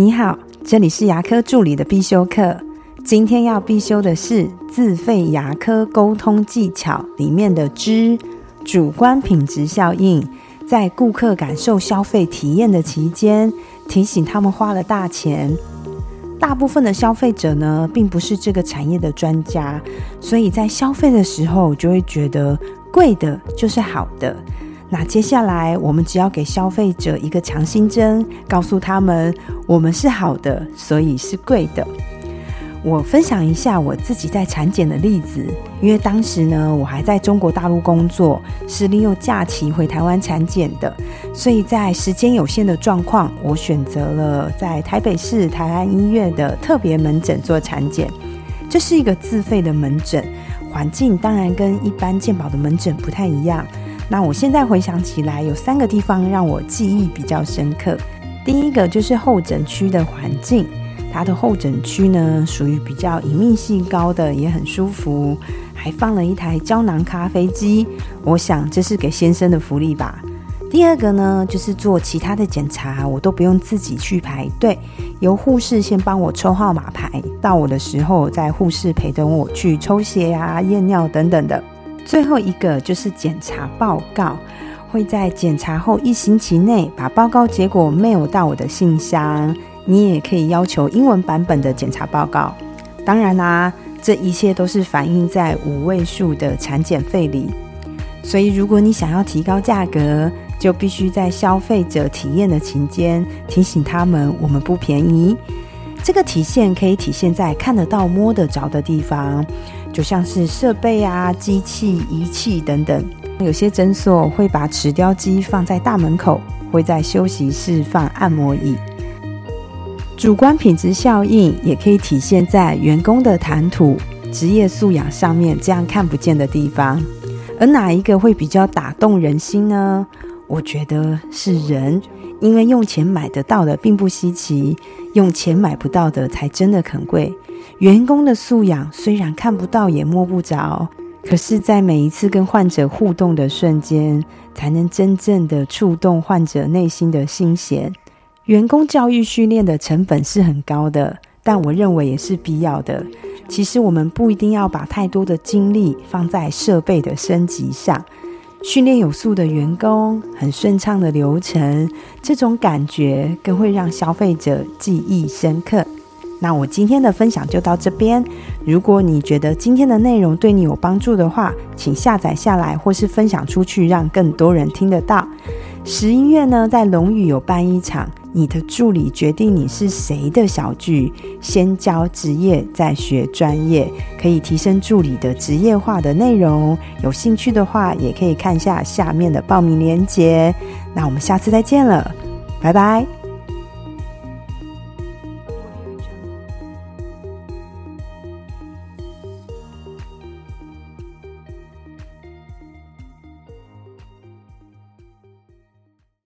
你好，这里是牙科助理的必修课。今天要必修的是自费牙科沟通技巧里面的之主观品质效应，在顾客感受消费体验的期间，提醒他们花了大钱。大部分的消费者呢，并不是这个产业的专家，所以在消费的时候就会觉得贵的就是好的。那接下来，我们只要给消费者一个强心针，告诉他们我们是好的，所以是贵的。我分享一下我自己在产检的例子，因为当时呢，我还在中国大陆工作，是利用假期回台湾产检的，所以在时间有限的状况，我选择了在台北市台安医院的特别门诊做产检。这是一个自费的门诊，环境当然跟一般健保的门诊不太一样。那我现在回想起来，有三个地方让我记忆比较深刻。第一个就是候诊区的环境，它的候诊区呢属于比较隐秘性高的，也很舒服，还放了一台胶囊咖啡机。我想这是给先生的福利吧。第二个呢，就是做其他的检查，我都不用自己去排队，由护士先帮我抽号码牌，到我的时候再护士陪同我去抽血啊、验尿等等的。最后一个就是检查报告，会在检查后一星期内把报告结果 mail 到我的信箱。你也可以要求英文版本的检查报告。当然啦，这一切都是反映在五位数的产检费里。所以，如果你想要提高价格，就必须在消费者体验的期间提醒他们我们不便宜。这个体现可以体现在看得到、摸得着的地方。就像是设备啊、机器、仪器等等，有些诊所会把齿雕机放在大门口，会在休息室放按摩椅。主观品质效应也可以体现在员工的谈吐、职业素养上面，这样看不见的地方。而哪一个会比较打动人心呢？我觉得是人，因为用钱买得到的并不稀奇，用钱买不到的才真的很贵。员工的素养虽然看不到也摸不着，可是，在每一次跟患者互动的瞬间，才能真正的触动患者内心的心弦。员工教育训练的成本是很高的，但我认为也是必要的。其实，我们不一定要把太多的精力放在设备的升级上，训练有素的员工，很顺畅的流程，这种感觉更会让消费者记忆深刻。那我今天的分享就到这边。如果你觉得今天的内容对你有帮助的话，请下载下来或是分享出去，让更多人听得到。十一月呢，在龙宇有办一场“你的助理决定你是谁”的小剧，先教职业，再学专业，可以提升助理的职业化的内容。有兴趣的话，也可以看一下下面的报名链接。那我们下次再见了，拜拜。